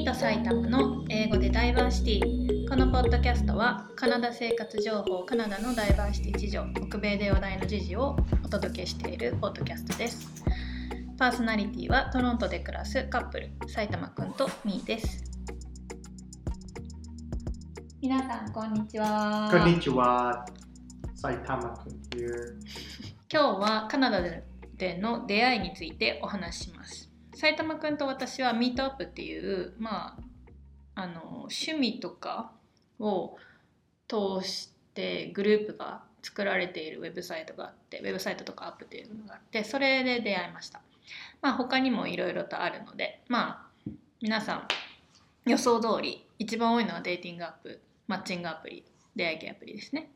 ミート埼玉の英語でダイバーシティ。このポッドキャストはカナダ生活情報カナダのダイバーシティ事情北米で話題の時事をお届けしているポッドキャストです。パーソナリティはトロントで暮らすカップル。埼玉くんとミーです。皆さんこんにちは。こんにちは。埼玉くん here。今日はカナダでの出会いについてお話しします埼玉くんと私はミートアップっていうまああの趣味とかを通してグループが作られているウェブサイトがあってウェブサイトとかアップっていうのがあってそれで出会いました。まあ他にもいろいろとあるのでまあ皆さん予想通り一番多いのはデーティングアップマッチングアプリ出会い系アプリですね。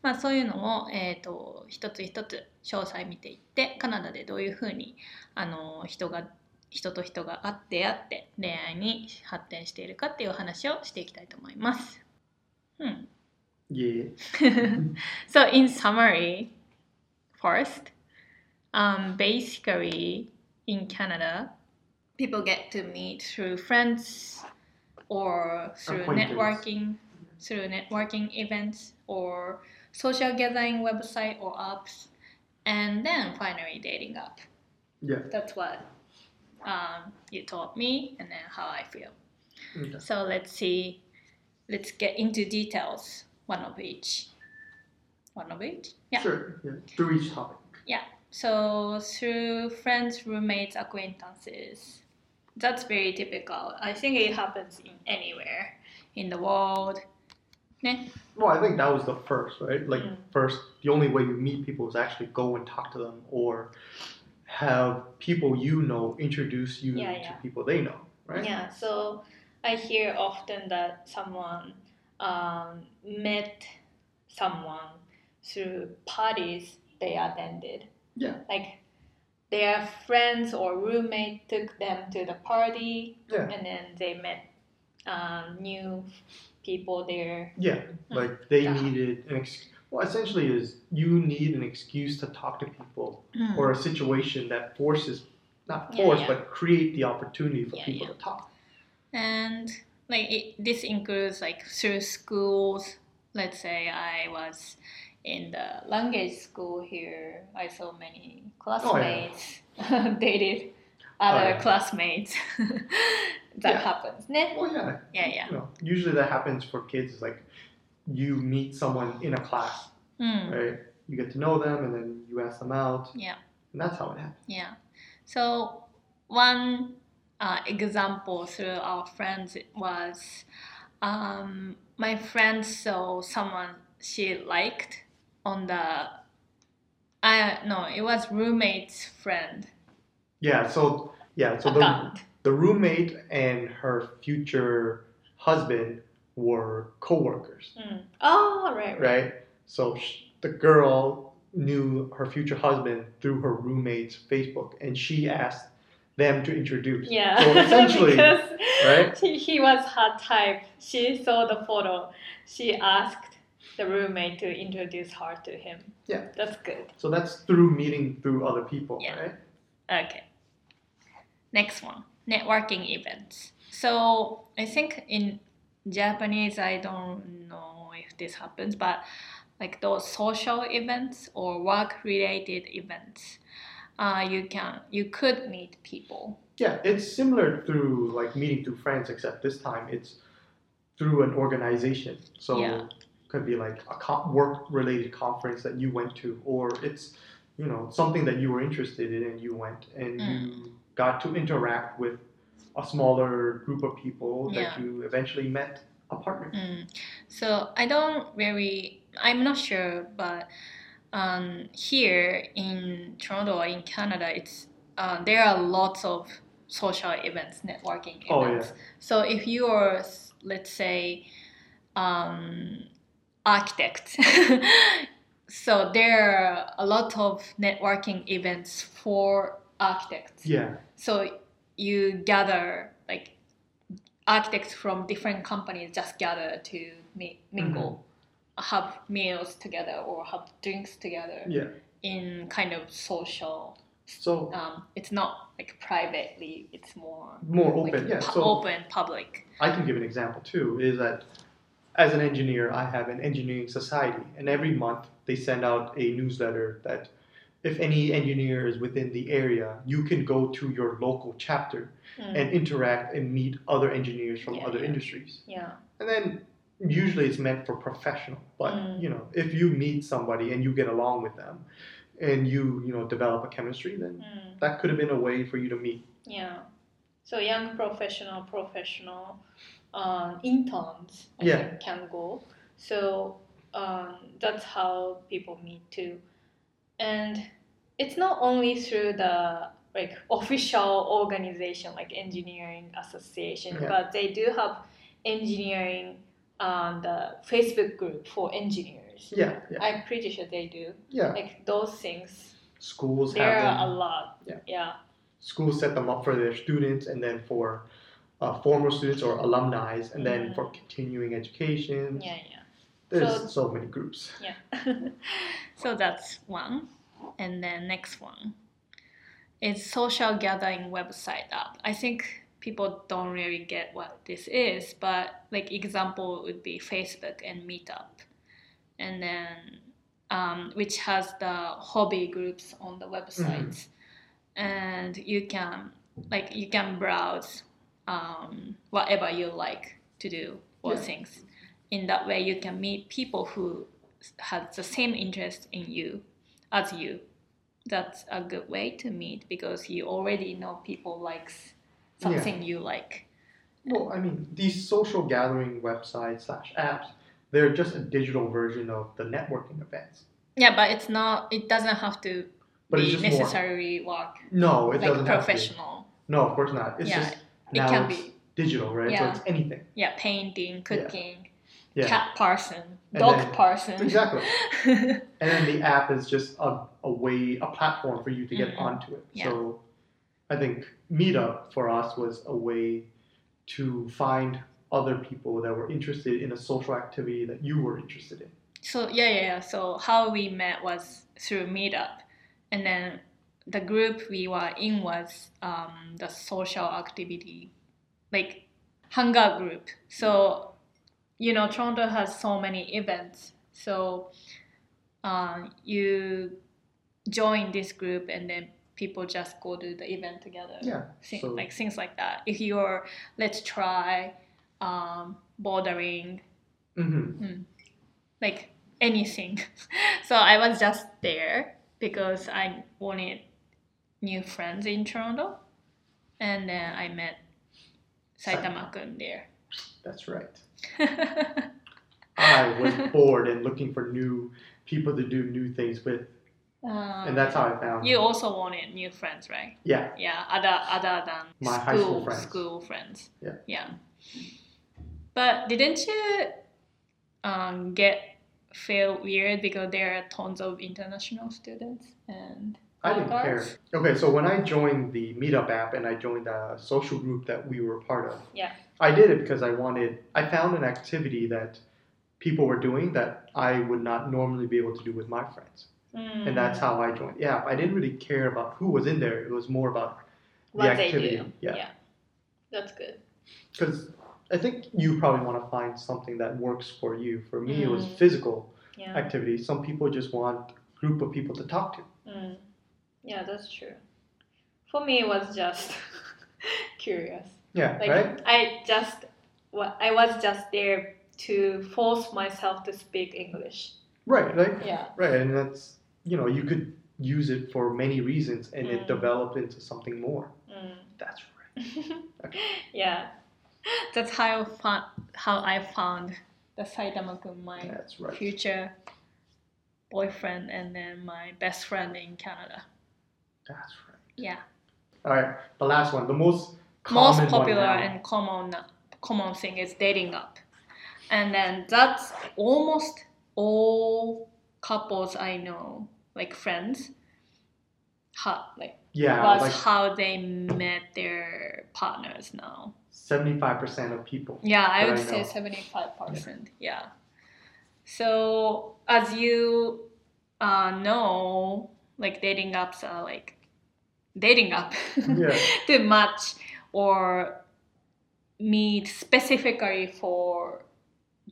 まあ、そういうのを、えーと、一つ一つ詳細見ていってカナダでどういうふうにあの人が人と人が会って会って恋愛に発展しているかっていう話をしていきたいと思います。うん。Yeah. so in summary, first, um, basically in Canada, people get to meet through friends or through networking, through networking events or social gathering website or apps, and then finally dating app. Yeah. That's what um, you taught me, and then how I feel. Okay. So let's see. Let's get into details, one of each. One of each. Yeah. Sure. Yeah. Through each topic. Yeah. So through friends, roommates, acquaintances. That's very typical. I think it happens in anywhere in the world yeah. Well, I think that was the first, right? Like, mm. first, the only way you meet people is actually go and talk to them or have people you know introduce you yeah, to yeah. people they know, right? Yeah, so I hear often that someone um, met someone through parties they attended. Yeah. Like, their friends or roommate took them to the party, yeah. and then they met um, new people there. Yeah, hmm. like they yeah. needed an ex- well, essentially is you need an excuse to talk to people mm. or a situation that forces not force yeah, yeah. but create the opportunity for people to talk. And like it, this includes like through schools. Let's say I was in the language school here. I saw many classmates oh, dated other oh, classmates. that yeah. happens. Well, yeah. Yeah, yeah. You know, usually that happens for kids. Like you meet someone in a class, mm. right? You get to know them, and then you ask them out. Yeah. And that's how it happens. Yeah. So one uh, example through our friends was um, my friend saw someone she liked on the. I no, it was roommate's friend. Yeah. So yeah. So Account. the the roommate and her future husband were co-workers. Mm. Oh, right, right. Right. So the girl knew her future husband through her roommate's Facebook, and she asked them to introduce. Yeah. So essentially, right? He, he was her type. She saw the photo. She asked the roommate to introduce her to him. Yeah. That's good. So that's through meeting through other people, yeah. right? Okay. Next one networking events. So I think in Japanese, I don't know if this happens, but like those social events or work related events, uh, you can you could meet people. Yeah, it's similar through like meeting through friends, except this time it's through an organization. So yeah. could be like a work related conference that you went to, or it's you know something that you were interested in and you went and mm. you got to interact with a smaller group of people that you eventually met a partner. Mm. So I don't really, I'm not sure, but um, here in Toronto or in Canada, it's uh, there are lots of social events, networking events. Oh, yeah. So if you are, let's say, um, architect, so there are a lot of networking events for architects. Yeah. So you gather like architects from different companies just gather to mingle, mm-hmm. have meals together or have drinks together yeah. in kind of social So um, it's not like privately. It's more more like open. yeah. pu- So open public. I can give an example too. Is that as an engineer, I have an engineering society, and every month they send out a newsletter that if any engineer is within the area, you can go to your local chapter Mm. and interact and meet other engineers from Yeah, other yeah. industries. yeah. And then usually it's meant for professional, but Mm. you know, if you meet somebody and you get along with them, and you you know develop a chemistry, then Mm. that could have been a way for you to meet. Yeah. So young professional, professional, um, interns I Yeah. can go. So um, that's how people meet too, and it's not only through the like official organization like engineering association, Yeah. but they do have engineering um, the Facebook group for engineers. Yeah, yeah, I'm pretty sure they do. yeah. Like those things, Schools there have them. are a lot. Yeah. Yeah. schools set them up for their students and then for uh, former students or alumni and then Mm. for continuing education Yeah. Yeah. there's So- so, many groups Yeah. so that's one. And then next one is social gathering website app. I think people don't really get what this is, but like example would be Facebook and Meetup. And then um, which has the hobby groups on the websites. And you can like you can browse um, whatever you like to do or Yeah. things. In that way you can meet people who have the same interest in you as you. That's a good way to meet because you already know people likes something you like. well i mean these social gathering websites slash apps they're just a digital version of the networking events Yeah, but it's not. It doesn't have to but be it's just more necessarily work no it like doesn't have to professional. no of course not it's Yeah, just it can it's be. digital right so it's anything Yeah, painting, cooking, yeah cat person, And dog then- person. exactly and then the app is just a, a way a platform for you to get Mhm. onto it Yeah. so i think meetup for us was a way to find other people that were interested in a social activity that you were interested in So yeah, yeah, yeah. So how we met was through Meetup, and then the group we were in was um, the social activity, like hangout group. So you know, Toronto has so many events. So uh, you join this group, and then people just go to the event together. yeah Thi- so like things like that. If you're, let's try um, bordering mhm. like anything. so I was just there because I wanted new friends in Toronto, and then I met Saitama-kun there. That's right i was bored and looking for new people to do new things with Um, and that's how i found you also wanted new friends, right? yeah Yeah, other other than My school high school friends. school friends. Yeah. Yeah. But didn't you um, get feel weird because there are tons of international students and I didn't care. Okay, so when I joined the Meetup app and I joined the social group that we were part of, Yeah. I did it because I wanted. I found an activity that people were doing that I would not normally be able to do with my friends, Mm. and that's how I joined. Yeah, I didn't really care about who was in there. It was more about the what they activity. do. Yeah, That's good. because I think you probably want to find something that works for you. For me, it was Mm. physical Yeah. activity. Some people just want a group of people to talk to. Mm. Yeah, that's true. For me, it was just curious. Yeah, Like right. I just, I was just there to force myself to speak English. Right, right. Yeah. Right, and that's you know you could use it for many reasons, and Mm. it developed into something more. Mm. That's right. okay. yeah. That's how I found, how I found the Saitama-kun, my That's right. future boyfriend, and then my best friend in Canada. That's right. Yeah. All right, the last one, the most most popular and common common thing is dating up and then that's almost all couples i know like friends how like yeah, was like how they met their partners now. seventy-five percent of people. yeah i would I say 75% yeah. So as you uh, know like dating apps are like dating app. Yeah. to match or meet specifically for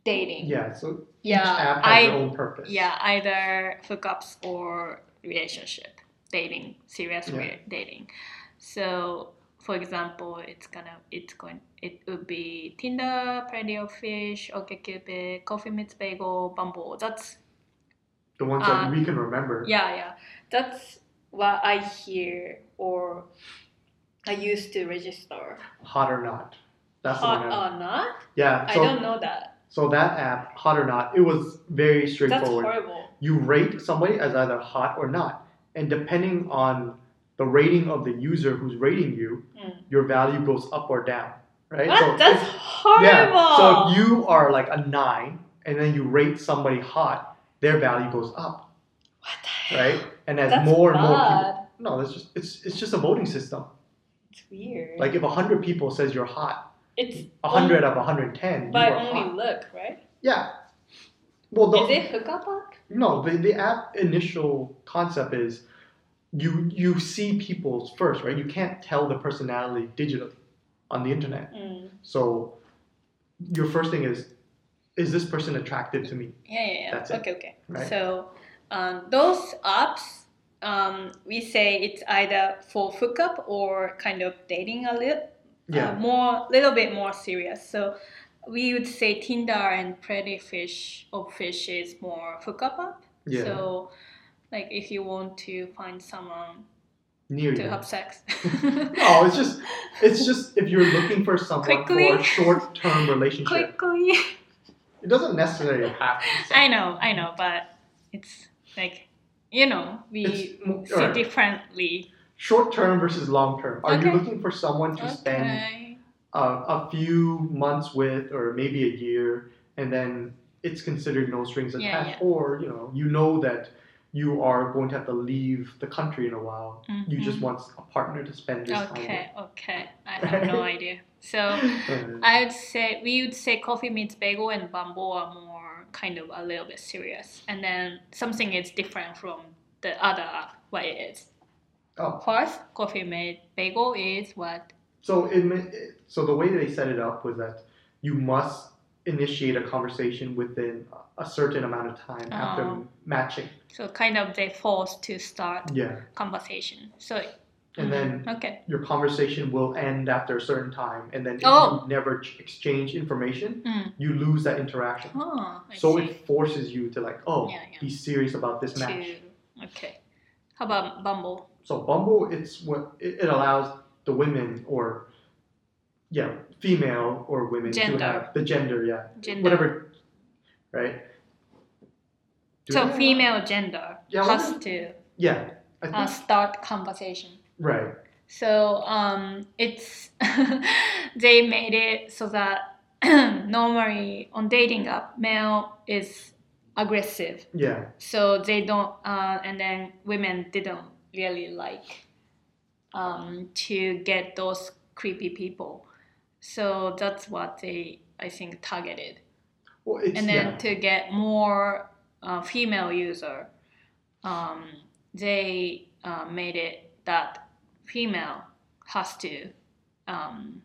dating. Yeah. So each Yeah, app has I- their own purpose. Yeah, either hookups or relationship, dating, serious Yeah. dating. So, for example, it's gonna it's going it would be Tinder, Plenty of Fish, OkCupid, Coffee Meets Bagel, Bumble. That's The ones Uh, that we can remember. yeah, yeah. That's what I hear or I used to register. Hot or not. That's Hot the one. I- or not? yeah. I So, don't know that. so that app, hot or not, it was very straightforward. That's horrible. you rate somebody as either hot or not. And depending on the rating of the user who's rating you, Mm. your value goes up or down. Right? What? So That's horrible. yeah. So if you are like a nine and then you rate somebody hot, their value goes up. what the hell? Right? And as That's more and more people. No, it's just it's it's just a voting system. It's weird. Like if hundred people says you're hot, it's hundred of hundred ten, are only hot. look, right? Yeah. Well, the, Is it hookup app? No, the, the app initial concept is you you see people's first, right? You can't tell the personality digitally on the internet. Mm. So your first thing is, is this person attractive to me? Yeah, yeah, yeah. That's it, okay, okay. right? So um, those apps, um, we say it's either for hookup or kind of dating a little, Yeah. uh, more, little bit more serious. So we would say Tinder and Pretty Fish or Fish is more hookup app. yeah. So like if you want to find someone Near to you. have sex. No, it's just it's just if you're looking for someone Quickly. for a short term relationship, quickly. it doesn't necessarily have to be. I know, I know, but it's like you know we It's see alright. differently. Short term versus long term. Are Okay. you looking for someone to spend Okay. a, a few months with or maybe a year and then it's considered no strings Yeah, attached or you know you know that you are going to have to leave the country in a while you just Mhm. want a partner to spend this time Okay, okay. I have no idea. So. Uh, I would say we would say Coffee Meets Bagel and Bumble are more kind of a little bit serious, and then something is different from the other. What it is? Oh. First, Coffee made Bagel is what? so it, so the way they set it up was that you must initiate a conversation within a certain amount of time after Oh. matching So kind of they forced to start yeah conversation. So and then okay. your conversation will end after a certain time and then if Oh. you never exchange information Mm. you lose that interaction Oh, so see. it forces you to like oh Yeah, yeah. be serious about this match To okay. How about Bumble? so bumble it's what it, it allows the women or yeah female or women Gender. to have the gender yeah Gender. whatever right Do So female gender Yeah, has to yeah i think uh, start conversation. Right So um, it's they made it so that normally on dating app, male is aggressive, yeah so they don't, uh, and then women didn't really like um, to get those creepy people. So that's what they, I think, targeted. well it's and then yeah to get more uh, female user, um, they uh, made it that female has to um,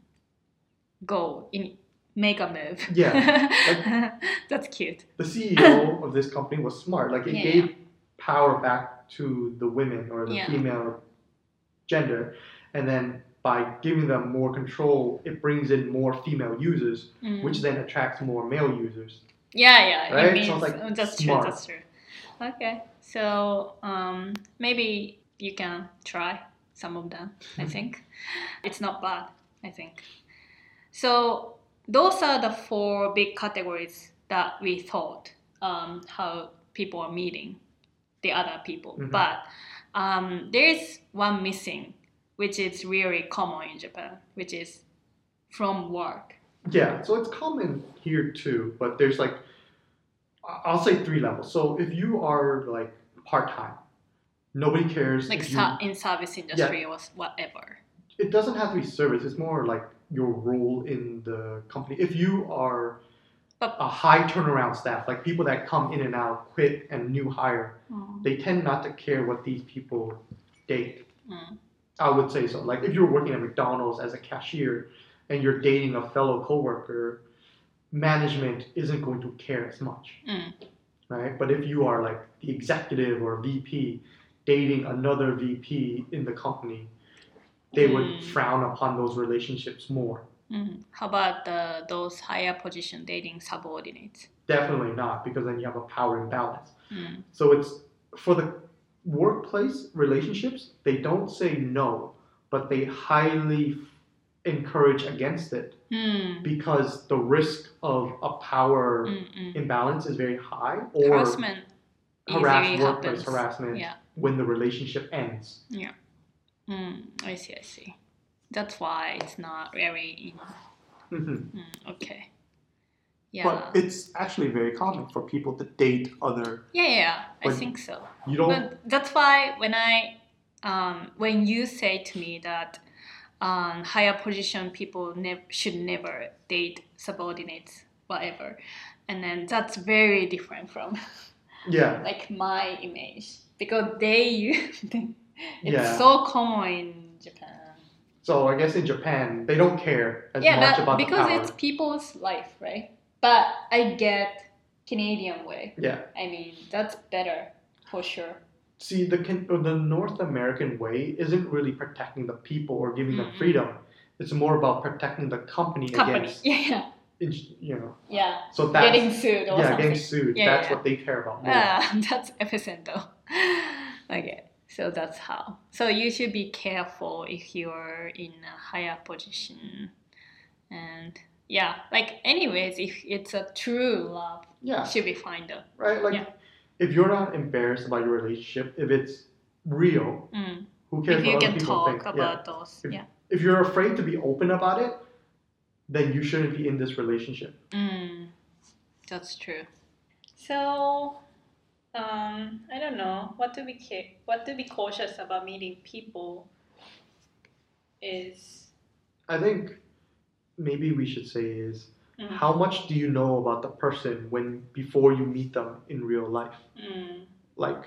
go in make a move. Yeah, that's cute. the ceo of this company was smart like it Yeah, gave power back to the women or the Yeah. female gender and then by giving them more control it brings in more female users Mm. which then attracts more male users yeah, yeah, Right? it means Sounds like that's smart. true. That's true. Okay, so um, maybe you can try some of them. I think it's not bad. I think so. Those are the four big categories that we thought um, how people are meeting the other people. Mhm. But um, there is one missing, which is really common in Japan, which is from work. Yeah, so it's common here too, but there's like, I'll say three levels. So if you are like part time, nobody cares. like in service industry or whatever. it doesn't have to be service. It's more like your role in the company. If you are But- a high turnaround staff, like people that come in and out, quit and new hire, Mm. they tend not to care what these people date. Mm. I would say so. Like if you're working at McDonald's as a cashier and you're dating a fellow coworker, management isn't going to care as much, うん。right? But if you are like the executive or VP dating another VP in the company, they mm. would hmm. frown upon those relationships more. Mm. How about the, those higher position dating subordinates? Definitely not, because then you have a power imbalance. Mm. So it's for the workplace relationships, they don't say no, but they highly encourage against it mm. because the risk of a power Mm-mm. imbalance is very high or harassment, harass, workplace happens. harassment. Yeah when the relationship ends. Yeah. Mm, I see, I see. That's why it's not very. You know, mm-hmm. mm, okay. Yeah. But it's actually very common for people to date other. Yeah, yeah, I think so. You don't. But that's why when I, um, when you say to me that, um, higher position people ne- should never date subordinates, whatever, and then that's very different from. Yeah. like my image because they use it's Yeah. so common in Japan. So I guess in Japan they don't care as yeah, much about because the power. it's people's life, right? But I get Canadian way. Yeah. I mean that's better for sure. See, the Can- or the North American way isn't really protecting the people or giving them Mm-mm. freedom. It's more about protecting the company, Company, against, yeah, yeah, you know. yeah. So that's Getting sued yeah, something. getting sued. Yeah, that's yeah. what they care about more. Ah, that's epicenter. Okay, so that's how. So you should be careful if you're in a higher position, and yeah, like anyways, if it's a true love, yeah, it should be fine though. right. Like Yeah. if you're not embarrassed about your relationship, if it's real, Mm. who cares If you can people talk think? Yeah. about those, If- yeah. If you're afraid to be open about it, then you shouldn't be in this relationship. Mm, that's true. So, um, I don't know what to be ca- what to be cautious about meeting people is I think maybe we should say is mm, how much do you know about the person when before you meet them in real life? mm, Like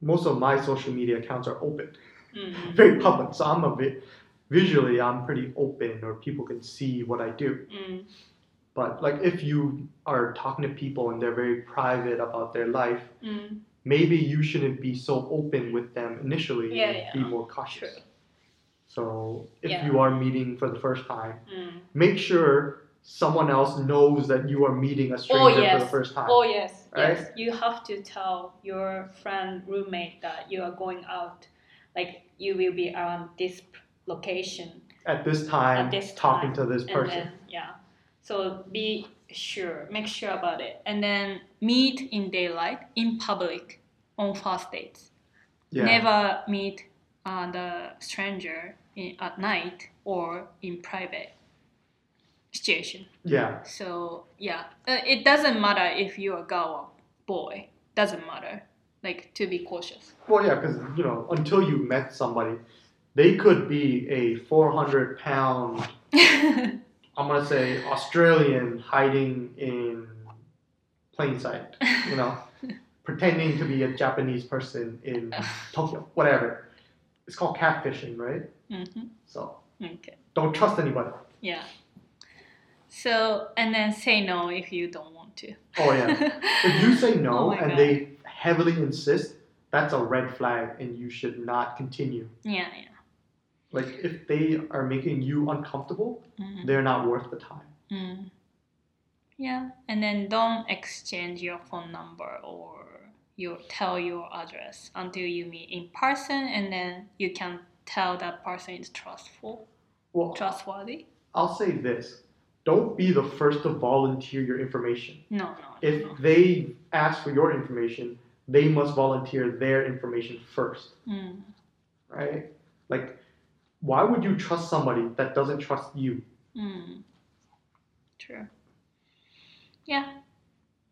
most of my social media accounts are open, mm, very public. So I'm a bit visually I'm pretty open or people can see what I do. mm, But like if you are talking to people and they're very private about their life, mm, maybe you shouldn't be so open with them initially Yeah, and yeah. be more cautious. True. So if Yeah. you are meeting for the first time, mm. make sure someone else knows that you are meeting a stranger for yes. the first time. Oh yes, Right? yes. You have to tell your friend roommate that you are going out, like you will be around this location At this time, At this talking time, to this person. then yeah. So be sure, make sure about it, and then meet in daylight in public on first dates. yeah. Never meet uh, the stranger in, at night or in private situation. Yeah. So yeah, uh, it doesn't matter if you're a girl or boy. Doesn't matter. Like to be cautious. Well, yeah, because you know, until you met somebody, they could be a 400 pound, I'm gonna say Australian hiding in plain sight. You know, pretending to be a Japanese person in Tokyo, whatever. It's called catfishing, right? hmm So Okay. don't trust anybody. Yeah. So and then say no if you don't want to. Oh yeah. If you say Oh no my and God. they heavily insist, that's a red flag, and you should not continue. yeah, yeah. Like if they are making you uncomfortable, Mhm. they're not worth the time. Mm. Yeah, and then don't exchange your phone number or your tell your address until you meet in person, and then you can tell that person is trustful, Well, trustworthy. I'll say this: don't be the first to volunteer your information. No, no, If no. they ask for your information, they must volunteer their information first, Mm. right? Like, why would you trust somebody that doesn't trust you? Mm. True. Yeah.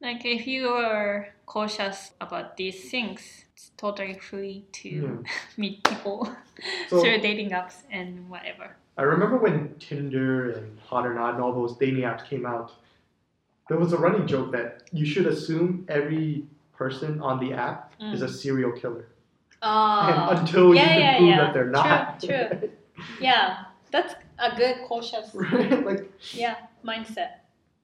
Like if you are cautious about these things, it's totally free to Yeah. meet people So- through dating apps and whatever. I remember when Tinder and Hot or Not and all those dating apps came out, there was a running joke that you should assume every person on the app is a serial killer. And until yeah, you can prove that they're not. True, true. yeah, that's a good cautious, right? Like, yeah, mindset.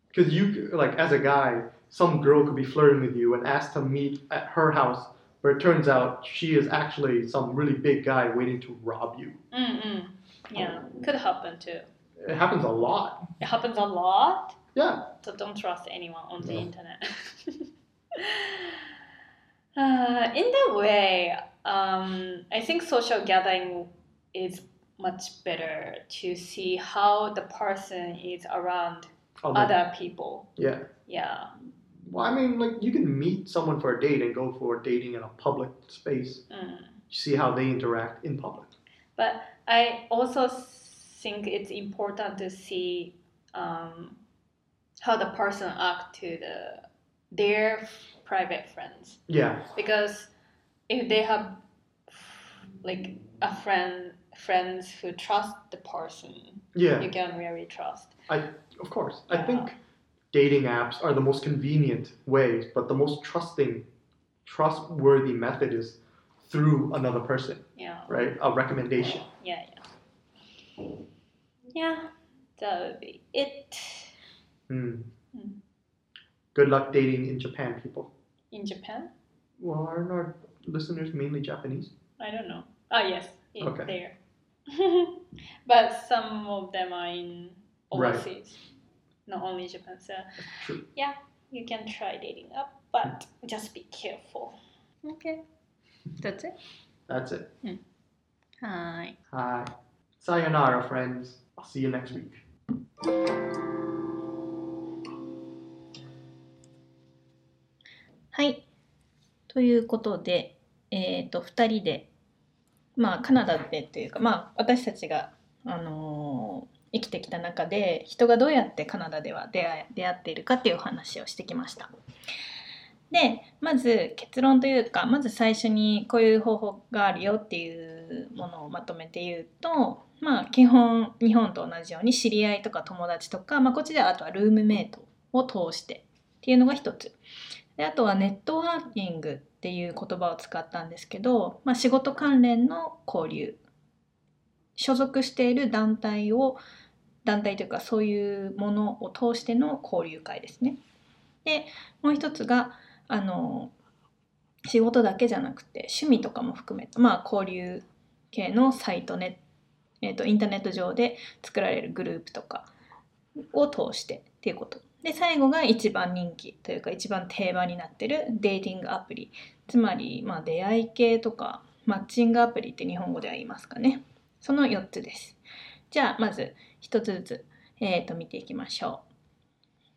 because you like as a guy, some girl could be flirting with you and ask to meet at her house, but it turns out she is actually some really big guy waiting to rob you. Mm-mm. Yeah, could happen too. It happens a lot. It happens a lot. Yeah. So don't trust anyone on the No. internet. uh, in that way, um, I think social gathering is much better to see how the person is around Other- other people. Yeah. Yeah. Well, I mean, like you can meet someone for a date and go for dating in a public space. Mm. See how they interact in public. But I also think it's important to see um, how the person act to the their private friends Yeah. because if they have like a friend friends who trust the person Yeah. you can really trust i Of course. I Yeah. think dating apps are the most convenient ways, but the most trusting, trustworthy method is through another person, yeah right? A recommendation. yeah yeah yeah that would be it Hmm. Hmm. Good luck dating in Japan, people. in japan Well, aren't our listeners mainly Japanese? I don't know. Ah, yes, in Okay. there. but some of them are in Right. overseas, not only Japan. So True. yeah, you can try dating up, but just be careful. Okay, that's it. That's it. Hi. Hi. Sayonara, friends. I'll see you next week. はい。ということで、 えっ、と、2人で、まあ、カナダでというか、まあ、私たちが、あのー生きてきた中で、人がどうやってカナダでは出会出会っているかっていうお話をしてきました。で、まず結論というか、まず最初にこういう方法があるよっていうものをまとめて言うと、まあ、基本、日本と同じように知り合いとか友達とか、まあ、こっちではあとはルームメイトを通してっていうのが一つ。であとはネットワーキングっていう言葉を使ったんですけど、まあ、仕事関連の交流所属している団体を団体というかそういうものを通しての交流会ですね。でもう一つがあの仕事だけじゃなくて趣味とかも含めた、まあ、交流系のサイトね、えーとインターネット上で作られるグループとかを通してっていうこと。で最後が一番人気というか一番定番になってるデーティングアプリ。つまり、まあ、出会い系とかマッチングアプリって日本語では言いますかね。その4つです。じゃあまず1つずつ、えー、と見ていきましょ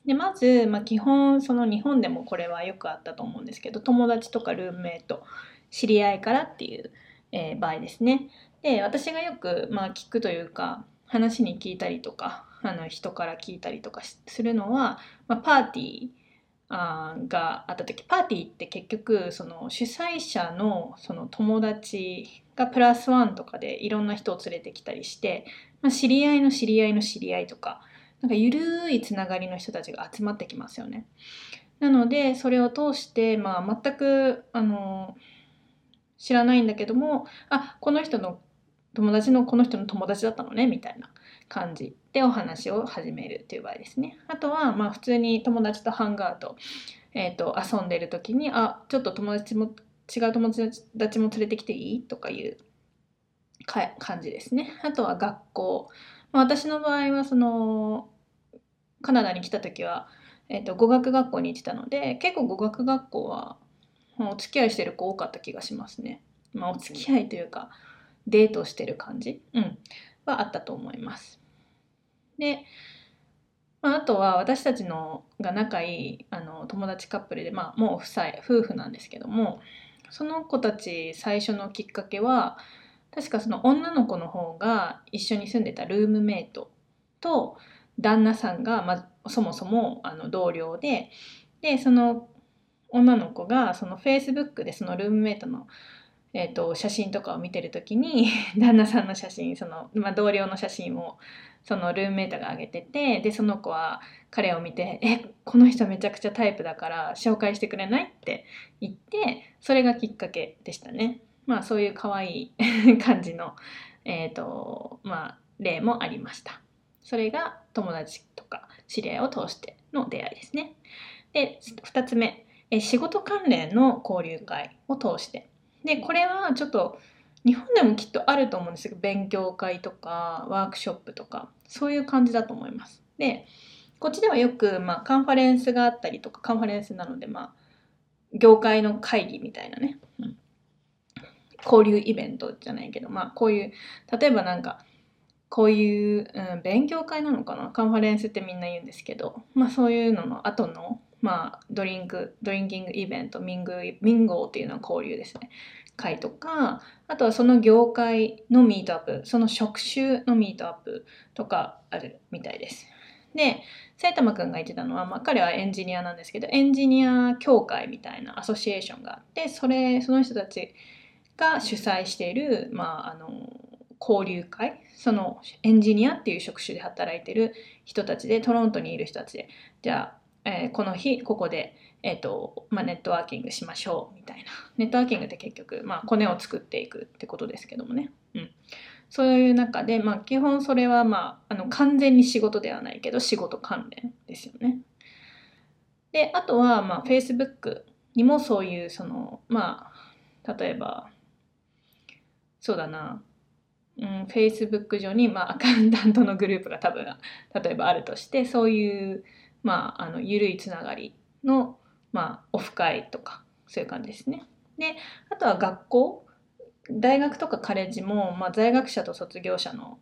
う。でまず、まあ、基本その日本でもこれはよくあったと思うんですけど友達とかルームメイト知り合いからっていう、えー場合ですね。で私がよく、まあ、聞くというか話に聞いたりとかあの人から聞いたりとかするのは、まあ、パーティーあがあった時パーティーって結局その主催者のその友達がプラスワンとかでいろんな人を連れてきたりして、まあ、知り合いの知り合いの知り合いとかなんかゆるいつながりの人たちが集まってきますよね。なのでそれを通して、まあ、全くあの知らないんだけどもあこの人の友達のこの人の友達だったのねみたいな感じでお話を始めるという場合ですね。あとはまあ普通に友達とハンガーと,、えー、と遊んでる時に「あちょっと友達も違う友達も連れてきていい?」とかいうか感じですね。あとは学校。まあ、私の場合はそのカナダに来た時は、えー、と語学学校に行ってたので結構語学学校はお付き合いしてる子多かった気がしますね。まあ、お付き合いというかデートしてる感じ、うん、はあったと思います。で、まあ、あとは私たちのが仲いいあの友達カップルで、まあ、もう夫妻夫婦なんですけどもその子たち最初のきっかけは確かその女の子の方が一緒に住んでたルームメイトと旦那さんが、ま、そもそもあの同僚ででその女の子がそのフェイスブックでそのルームメイトのえー、と写真とかを見てる時に 旦那さんの写真その、まあ、同僚の写真をそのルームメイトが上げててでその子は彼を見て「えこの人めちゃくちゃタイプだから紹介してくれない?」って言ってそれがきっかけでしたね。まあそういう可愛い 感じの、えーとまあ、例もありました。それが友達とか知り合いを通しての出会いですね。で2つ目え仕事関連の交流会を通してでこれはちょっと日本でもきっとあると思うんですけど勉強会とかワークショップとか。そういう感じだと思います。でこっちではよく、まあ、カンファレンスがあったりとかカンファレンスなので、まあ、業界の会議みたいなね、うん、交流イベントじゃないけど、まあ、こういう例えばなんかこういう、うん、勉強会なのかな？カンファレンスってみんな言うんですけど、まあ、そういうのの後の、まあ、ドリンクドリンキングイベントミングミンゴーっていうのは交流ですね。会とかあとはその業界のミートアップその職種のミートアップとかあるみたいです。で埼玉くんが言ってたのは、まあ、彼はエンジニアなんですけどエンジニア協会みたいなアソシエーションがあってそれその人たちが主催している、まあ、あの交流会そのエンジニアっていう職種で働いてる人たちでトロントにいる人たちでじゃあ、えー、この日ここで、えーとまあ、ネットワーキングしましょうみたいな。ネットワーキングって結局、まあ、コネを作っていくってことですけどもね、うん、そういう中で、まあ、基本それは、まあ、あの完全に仕事ではないけど仕事関連ですよね。であとは、まあ、Facebook にもそういうそのまあ例えばそうだな。うん、Facebook 上に、まあ、アカウンタントのグループが多分例えばあるとしてそういう、まあ、あの緩いつながりの、まあ、オフ会とかそういう感じですね。であとは学校大学とかカレッジも、まあ、在学者と卒業者の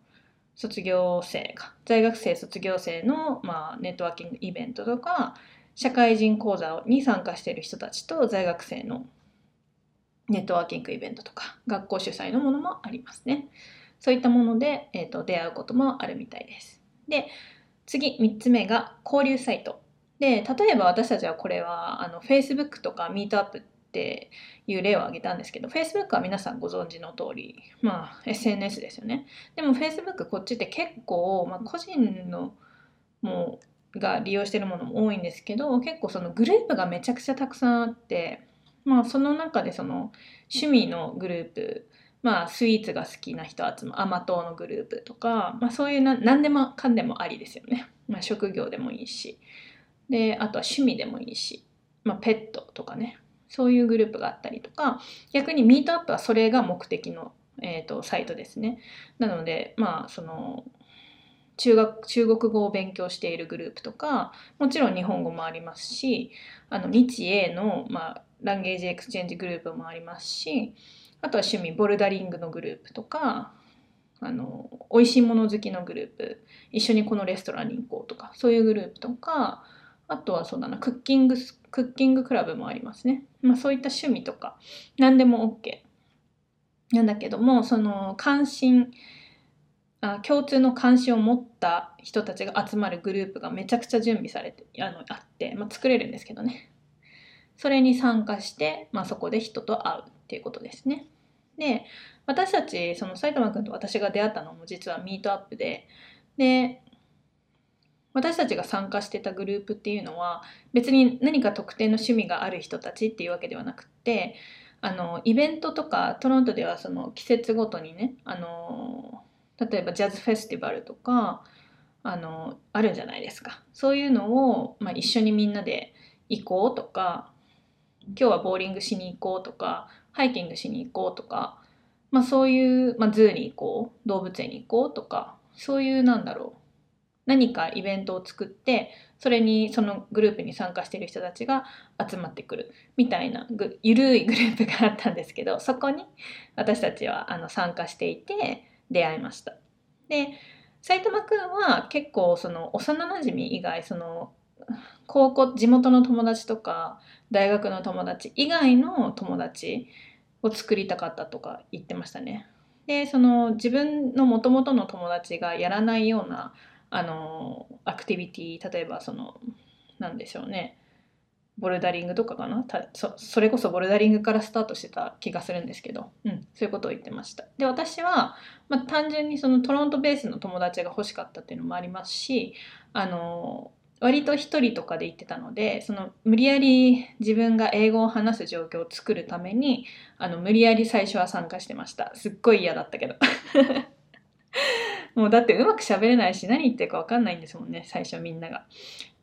卒業生か在学生卒業生の、まあ、ネットワーキングイベントとか社会人講座に参加している人たちと在学生のネットワーキングイベントとか学校主催のものもありますね。そういったもので、えーと、出会うこともあるみたいです。で次3つ目が交流サイト。で例えば私たちはこれはあの Facebook とか Meetup っていう例を挙げたんですけど Facebook は皆さんご存知の通り、まあ、SNS ですよね。でも Facebook こっちって結構、まあ、個人のもうが利用してるものも多いんですけど結構そのグループがめちゃくちゃたくさんあって、まあ、その中でその趣味のグループまあ、スイーツが好きな人集ま甘党のグループとか、まあ、そういうな何でもかんでもありですよね、まあ、職業でもいいし。であとは趣味でもいいし、まあ、ペットとかね。そういうグループがあったりとか逆にミートアップはそれが目的の、えーと、サイトですね。なのでまあその中学中国語を勉強しているグループとかもちろん日本語もありますしあの日英の、まあ、 language exchange グループもありますしあとは趣味ボルダリングのグループとかあの美味しいもの好きのグループ一緒にこのレストランに行こうとかそういうグループとかあとはそうだなクッキングクッキングクラブもありますね、まあ、そういった趣味とか何でも OK なんだけどもその関心あ共通の関心を持った人たちが集まるグループがめちゃくちゃ準備されてあのあって、まあ、作れるんですけどね。それに参加して、まあ、そこで人と会うっていうことですね。で私たちその埼玉君と私が出会ったのも実はミートアップでで私たちが参加してたグループっていうのは別に何か特定の趣味がある人たちっていうわけではなくてあのイベントとかトロントではその季節ごとにねあの例えばジャズフェスティバルとかあのあるじゃないですか。そういうのを、まあ、一緒にみんなで行こうとか今日はボーリングしに行こうとかハイキングしに行こうとか、まあ、そういう、まあ、 zoo に行こう動物園に行こうとかそういうなんだろう何かイベントを作ってそれにそのグループに参加している人たちが集まってくるみたいなぐゆるいグループがあったんですけどそこに私たちはあの参加していて出会いました。で埼玉くんは結構その幼なじみ以外その高校地元の友達とか大学の友達以外の友達を作りたかったとか言ってましたね。でその自分のもともとの友達がやらないようなあのアクティビティ例えばその何でしょうね。ボルダリングとかかな？そそれこそボルダリングからスタートしてた気がするんですけど、うん、そういうことを言ってました。で私は、まあ、単純にそのトロントベースの友達が欲しかったっていうのもありますしあの割と一人とかで行ってたのでその無理やり自分が英語を話す状況を作るためにあの無理やり最初は参加してました。すっごい嫌だったけど。もうだってうまく喋れないし何言ってるか分かんないんですもんね最初みんなが。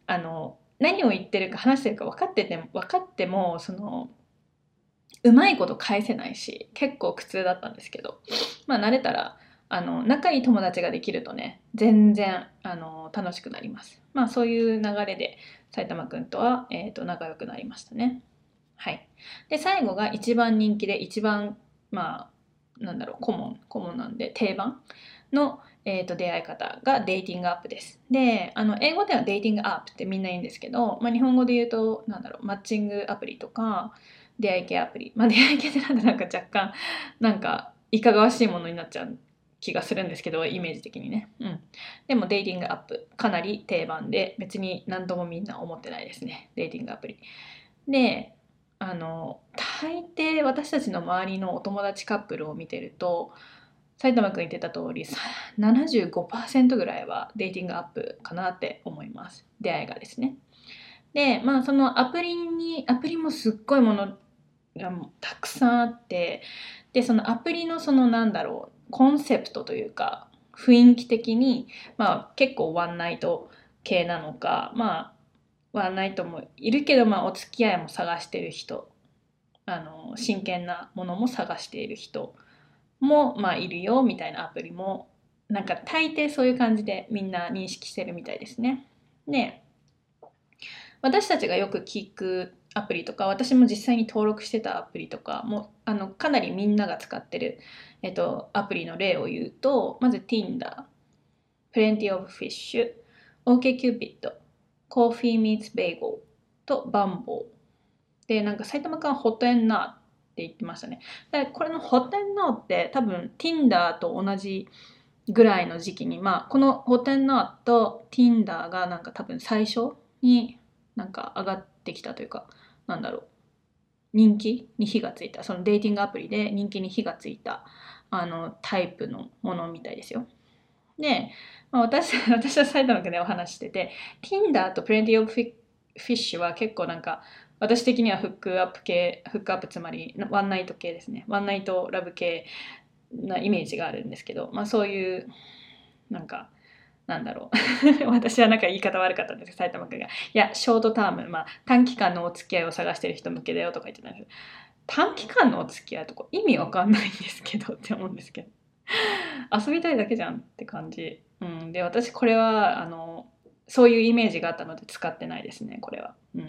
あの何を言ってるか話してるか分かってても分かってもそのうまいこと返せないし結構苦痛だったんですけど。まあ慣れたらあの仲いい友達ができるとね全然あの楽しくなります。まあそういう流れで埼玉くんとは、えーと、仲良くなりましたね。はい。で最後が一番人気で一番まあなんだろうコモンコモンなんで定番の、えーと、出会い方がデイティングアップです。であの英語ではデイティングアップってみんな言うんですけど、まあ、日本語で言うとなんだろうマッチングアプリとか出会い系アプリ。まあ出会い系ってなんか若干なんかいかがわしいものになっちゃう気がするんですけどイメージ的にね、うん、でもデイティングアップかなり定番で別に何ともみんな思ってないですね。デイティングアプリ。であの大抵私たちの周りのお友達カップルを見てると埼玉くん言ってた通り75%ぐらいはデイティングアップかなって思います。出会いがですね。でまあそのアプリにアプリもすっごいものがたくさんあってでそのアプリのそのなんだろうコンセプトというか雰囲気的に、まあ、結構ワンナイト系なのかまあワンナイトもいるけど、まあ、お付き合いも探してる人あの真剣なものも探している人も、まあ、いるよみたいなアプリもなんか大抵そういう感じでみんな認識してるみたいですね。で私たちがよく聞くアプリとか私も実際に登録してたアプリとかもあのかなりみんなが使ってる、えっと、アプリの例を言うとまず Tinder、Plenty of Fish、OKCupid、Coffee Meets Bagel と Bumble でなんか埼玉県ホットエンナーって言ってましたね。でこれのホットエンナーって多分 Tinder と同じぐらいの時期にまあこのホットエンナーと Tinder がなんか多分最初になんか上がってきたというかなんだろう。人気に火がついた。そのデーティングアプリで人気に火がついた。あのタイプのものみたいですよ。で、まあ、私 私は埼玉県でお話してて Tinder と Plenty of Fish は結構なんか私的にはフックアップ系フックアップつまりワンナイト系ですね。ワンナイトラブ系なイメージがあるんですけど、まあ、そういうなんかなんだろう。私はなんか言い方悪かったんですけど埼玉県が。いやショートターム、まあ、短期間のお付き合いを探してる人向けだよとか言ってたんです短期間のお付き合いとか意味わかんないんですけどって思うんですけど。遊びたいだけじゃんって感じ、うん、で私これはあのそういうイメージがあったので使ってないですねこれは、う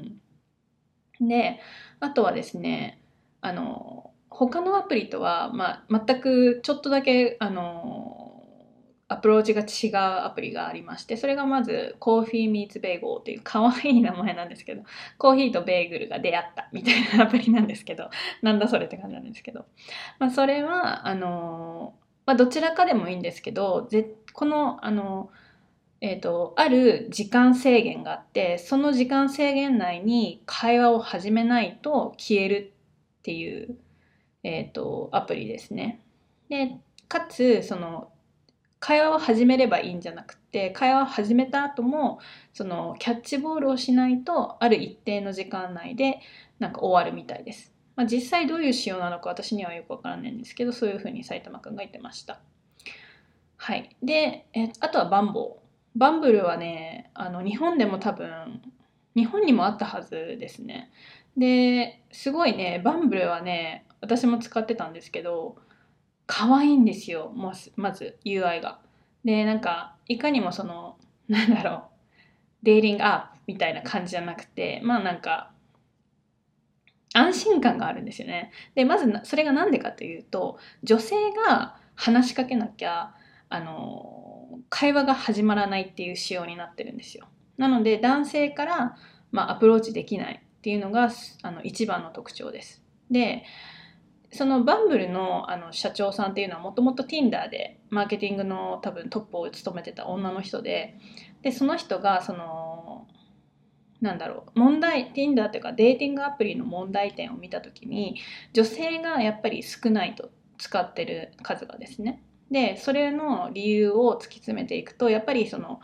ん、であとはですねあの他のアプリとは、まあ、全くちょっとだけあのアプローチが違うアプリがありましてそれがまずコーヒーミーツベーゴーっていう可愛い名前なんですけどコーヒーとベーグルが出会ったみたいなアプリなんですけど なんだそれって感じなんですけど、まあ、それはあのまあ、どちらかでもいいんですけどこのあのえーと、ある時間制限があってその時間制限内に会話を始めないと消えるっていう、えーとアプリですね。でかつその会話を始めればいいんじゃなくて会話を始めた後もそのキャッチボールをしないとある一定の時間内でなんか終わるみたいです。まあ、実際どういう仕様なのか私にはよくわからないんですけどそういうふうに埼玉くんが言ってました。はい、でえあとはバンボー。バンブルはねあの日本でも多分日本にもあったはずですね。ですごいねバンブルはね私も使ってたんですけど可愛いんですよままず UI が。でなんかいかにもそのなんだろうデーリングアップみたいな感じじゃなくてまあなんか安心感があるんですよね。でまずそれが何でかというと女性が話しかけなきゃあの会話が始まらないっていう仕様になってるんですよ。なので男性から、まあ、アプローチできないっていうのがあの一番の特徴です。でそのバンブルのあの社長さんっていうのはもともと Tinder でマーケティングの多分トップを務めてた女の人ででその人がそのなんだろう問題 Tinder っていうかデーティングアプリの問題点を見た時に女性がやっぱり少ないと使ってる数がですね。でそれの理由を突き詰めていくとやっぱりその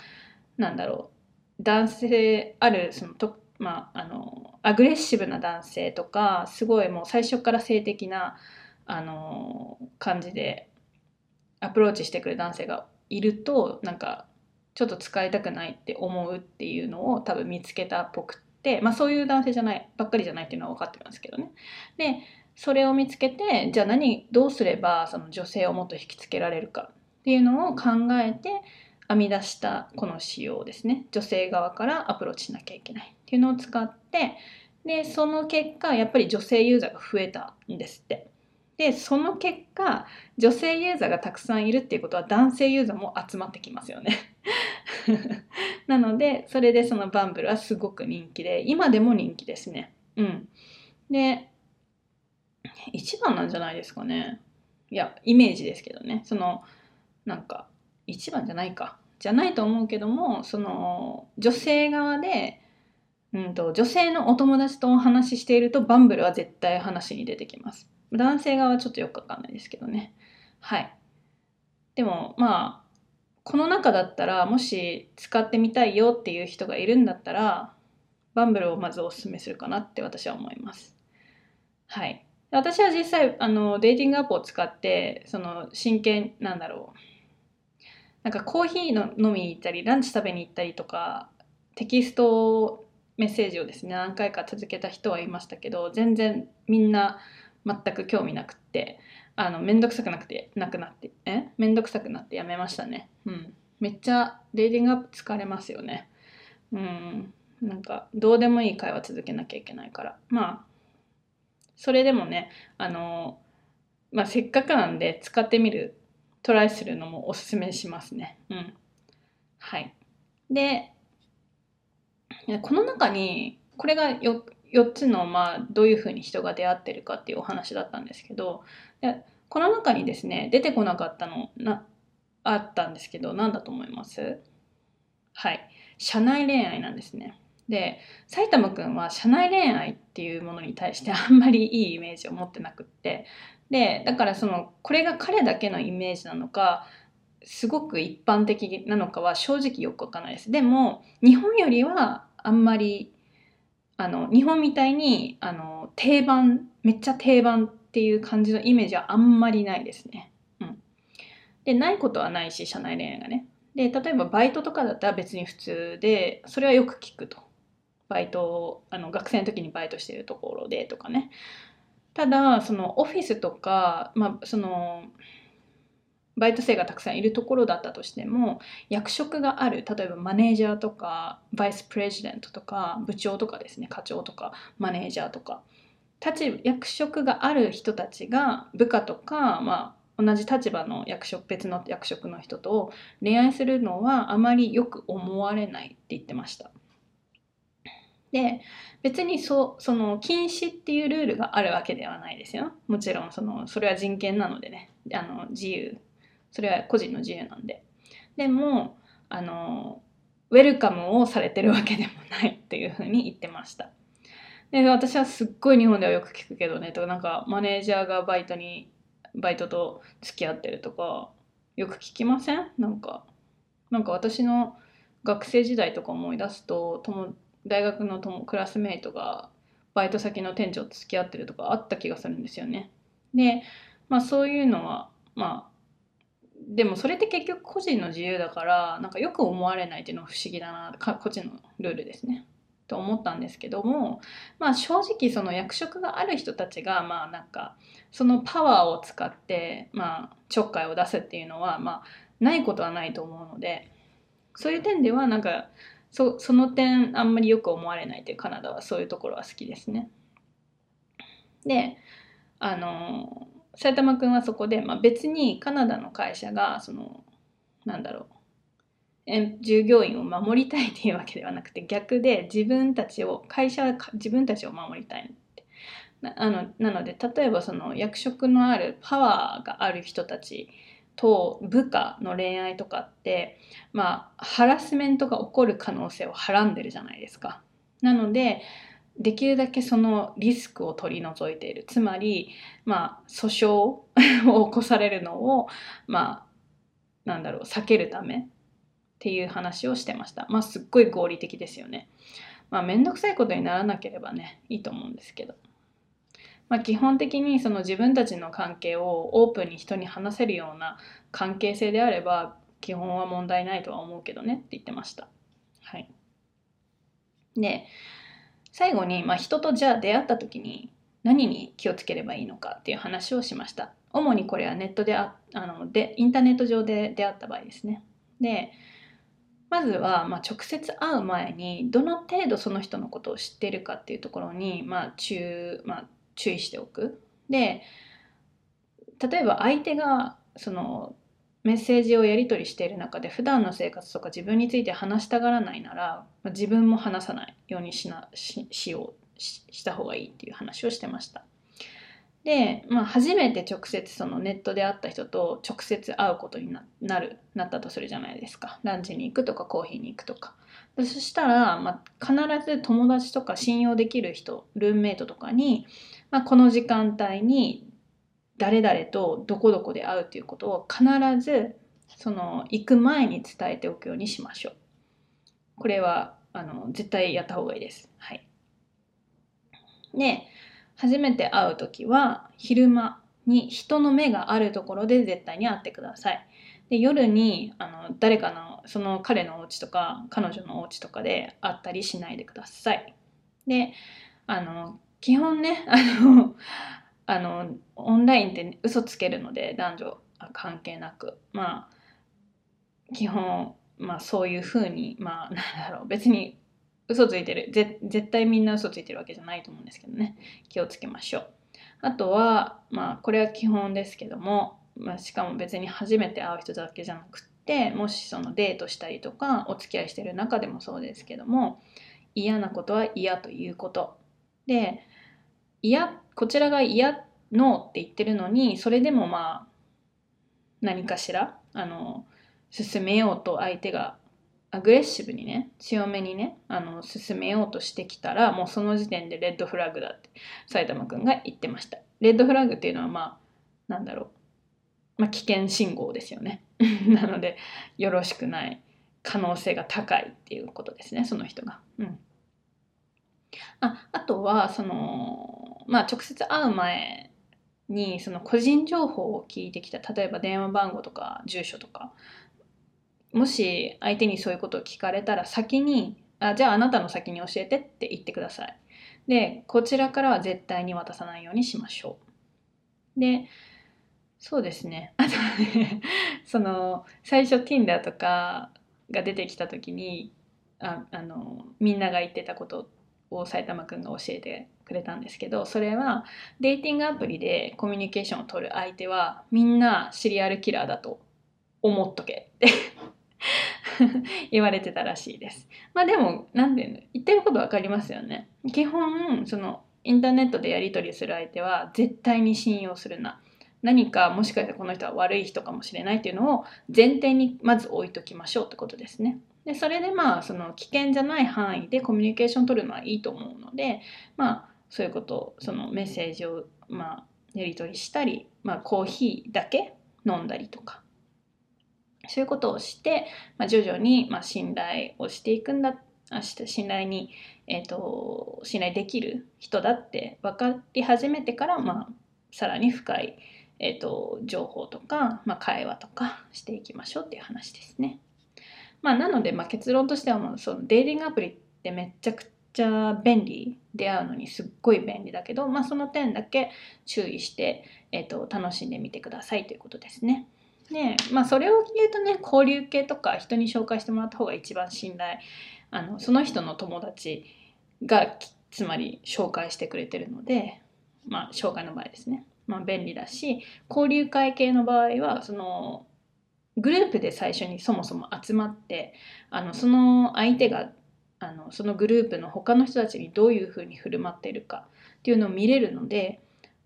なんだろう男性あるそのと、まあ、あのアグレッシブな男性とかすごいもう最初から性的なあの感じでアプローチしてくる男性がいるとなんかちょっと使いたくないって思うっていうのを多分見つけたっぽくってまあそういう男性じゃないばっかりじゃないっていうのは分かってますけどね。でそれを見つけてじゃあ何どうすればその女性をもっと引きつけられるかっていうのを考えて編み出したこの仕様ですね。女性側からアプローチしなきゃいけないっていうのを使ってでその結果やっぱり女性ユーザーが増えたんですって。でその結果女性ユーザーがたくさんいるっていうことは男性ユーザーも集まってきますよね。なのでそれでそのバンブルはすごく人気で今でも人気ですね。うん。で一番なんじゃないですかね。いやイメージですけどね。そのなんか一番じゃないか。じゃないと思うけどもその女性側で、うんと、女性のお友達とお話ししているとバンブルは絶対話に出てきます。男性側はちょっとよくわかんないですけどね。はい。でもまあこの中だったらもし使ってみたいよっていう人がいるんだったらバンブルをまずおすすめするかなって私は思います。はい。私は実際あのデーティングアプを使ってその真剣なんだろう。なんかコーヒーの飲みに行ったりランチ食べに行ったりとかテキストメッセージをですね何回か続けた人はいましたけど全然みんな全く興味なくってあの面倒くさくなくてなくなってえ？面倒くさくなってやめましたね。うん。めっちゃ dating app 疲れますよね。うん。なんかどうでもいい会話続けなきゃいけないから。まあそれでもねあのまあせっかくなんで使ってみるトライするのもおすすめしますね。うん。はい。で、この中に、これが 4, 4つの、まあ、どういうふうに人が出会ってるかっていうお話だったんですけど、でこの中にですね、出てこなかったのな、あったんですけど、何だと思います？はい。社内恋愛なんですね。で埼玉くんは社内恋愛っていうものに対してあんまりいいイメージを持ってなくってでだからそのこれが彼だけのイメージなのかすごく一般的なのかは正直よくわかんないですでも日本よりはあんまりあの日本みたいにあの定番めっちゃ定番っていう感じのイメージはあんまりないですね。うん、でないことはないし社内恋愛がね。で例えばバイトとかだったら別に普通でそれはよく聞くと。バイトあの学生の時にバイトしてるところでとかね。ただそのオフィスとか、まあ、そのバイト生がたくさんいるところだったとしても役職がある例えばマネージャーとかバイスプレジデントとか部長とかですね課長とかマネージャーとか立役職がある人たちが部下とか、まあ、同じ立場の役職別の役職の人と恋愛するのはあまりよく思われないって言ってました。で別にそその禁止っていうルールがあるわけではないですよ。もちろんそのそれは人権なのでね。あの自由。それは個人の自由なんで。でもあのウェルカムをされてるわけでもないっていうふうに言ってました。で私はすっごい日本ではよく聞くけどねとかなんかマネージャーがバイトにバイトと付き合ってるとかよく聞きません？なんかなんか私の学生時代とか思い出すと友大学のともクラスメイトがバイト先の店長と付き合ってるとかあった気がするんですよね。で、まあそういうのは、まあ、でもそれって結局個人の自由だからなんかよく思われないっていうのは不思議だなこっちのルールですね。と思ったんですけども、まあ、正直その役職がある人たちがまあなんかそのパワーを使って、まあ、ちょっかいを出すっていうのは、まあ、ないことはないと思うのでそういう点ではなんかそその点あんまりよく思われないというカナダはそういうところは好きですね。であの埼玉君はそこで、まあ、別にカナダの会社がそのなんだろう従業員を守りたいっていうわけではなくて逆で自分たちを会社は自分たちを守りたいなあのなので例えばその役職のあるパワーがある人たちと部下の恋愛とかってまあハラスメントが起こる可能性をはらんでるじゃないですか。なのでできるだけそのリスクを取り除いている。つまりまあ訴訟を起こされるのをまあなんだろう避けるためっていう話をしてました。まあすっごい合理的ですよね。まあ面倒くさいことにならなければねいいと思うんですけど。まあ、基本的にその自分たちの関係をオープンに人に話せるような関係性であれば基本は問題ないとは思うけどねって言ってました。はい、で最後に、まあ、人とじゃあ出会った時に何に気をつければいいのかっていう話をしました。主にこれはネットでああのでインターネット上で出会った場合ですね。でまずは、まあ、直接会う前にどの程度その人のことを知っているかっていうところに、まあ注まあ、注意しておく。で例えば相手がそのメッセージをやり取りしている中で普段の生活とか自分について話したがらないなら自分も話さないようにしなししようしした方がいいっていう話をしてました。で、まあ、初めて直接そのネットで会った人と直接会うことになるなったとするじゃないですかランチに行くとかコーヒーに行くとかそしたら、まあ、必ず友達とか信用できる人ルームメイトとかにまあ、この時間帯に誰々とどこどこで会うということを必ずその行く前に伝えておくようにしましょう。これはあの絶対やった方がいいです。はい。で、初めて会う時は昼間に人の目があるところで絶対に会ってください。で夜にあの誰かのその彼のお家とか彼女のお家とかで会ったりしないでください。であの基本ね あのあのオンラインって、嘘つけるので男女関係なく。まあ基本まあそういうふうにまあ なんだろう別に嘘ついてる。絶対みんな嘘ついてるわけじゃないと思うんですけどね。気をつけましょう。あとはまあこれは基本ですけども、まあ、しかも別に初めて会う人だけじゃなくってもしそのデートしたりとかお付き合いしてる中でもそうですけども嫌なことは嫌ということ。で嫌こちらが嫌ノーって言ってるのにそれでもまあ何かしらあの進めようと相手がアグレッシブにね強めにねあの進めようとしてきたらもうその時点でレッドフラッグだって埼玉くんが言ってました。レッドフラッグっていうのはまあなんだろう。まあ危険信号ですよね。なのでよろしくない可能性が高いっていうことですねその人が。うん。ああとはそのまあ直接会う前にその個人情報を聞いてきた。例えば電話番号とか住所とか。もし相手にそういうことを聞かれたら先にあじゃああなたの先に教えてって言ってください。でこちらからは絶対に渡さないようにしましょう。でそうですね。あとねその最初 Tinder とかが出てきた時にああのみんなが言ってたことを埼玉くんが教えてくれたんですけどそれはデーティングアプリでコミュニケーションを取る相手はみんなシリアルキラーだと思っとけって 言われてたらしいです。まあでも何て言うの言ってること分かりますよね。基本そのインターネットでやり取りする相手は絶対に信用するな。何かもしかしてこの人は悪い人かもしれないっていうのを前提にまず置いときましょうってことですね。でそれでまあその危険じゃない範囲でコミュニケーション取るのはいいと思うのでまあそういうことをそのメッセージをまあやり取りしたり、まあ、コーヒーだけ飲んだりとかそういうことをして、まあ、徐々にまあ信頼をしていくんだ信頼に、えーと、信頼できる人だって分かり始めてから、まあ、さらに深い、えーと情報とか、まあ、会話とかしていきましょうっていう話ですね。まあ、なので、まあ、結論としてはもうそのデーティングアプリってめちゃくちゃ便利出会うのにすっごい便利だけど、まあ、その点だけ注意して、えーと、楽しんでみてくださいということですね。でまあそれを言うとね交流系とか人に紹介してもらった方が一番信頼あのその人の友達がつまり紹介してくれてるのでまあ紹介の場合ですねまあ便利だし交流会系の場合はそのグループで最初にそもそも集まってあのその相手があのそのグループの他の人たちにどういうふうに振る舞っているかっていうのを見れるので、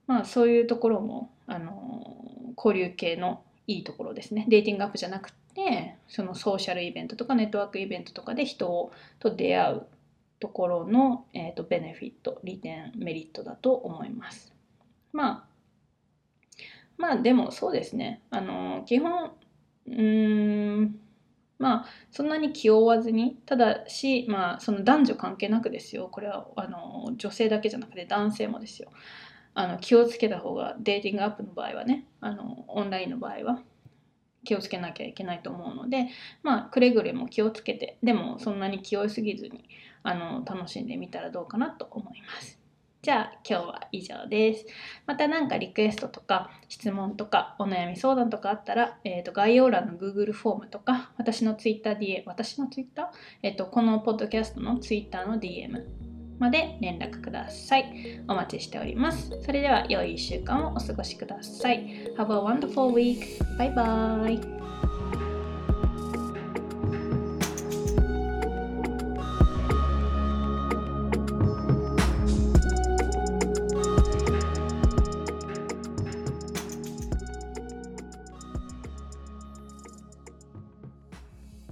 まあ、そういうところもあの交流系のいいところですねデーティングアップじゃなくてそのソーシャルイベントとかネットワークイベントとかで人と出会うところの、えーと、ベネフィット利点メリットだと思います。まあまあでもそうですねあの基本うんまあそんなに気負わずにただしまあその男女関係なくですよこれはあの女性だけじゃなくて男性もですよあの気をつけた方がデーティングアップの場合はねあのオンラインの場合は気をつけなきゃいけないと思うのでまあくれぐれも気をつけてでもそんなに気負いすぎずにあの楽しんでみたらどうかなと思います。じゃあ今日は以上です。また何かリクエストとか質問とかお悩み相談とかあったら、えー、と概要欄の Google フォームとか私の TwitterDM、私の Twitter? え、ー、と、このポッドキャストの Twitter の DM まで連絡ください。お待ちしております。それでは良い1週間をお過ごしください。Have a wonderful week. Bye bye.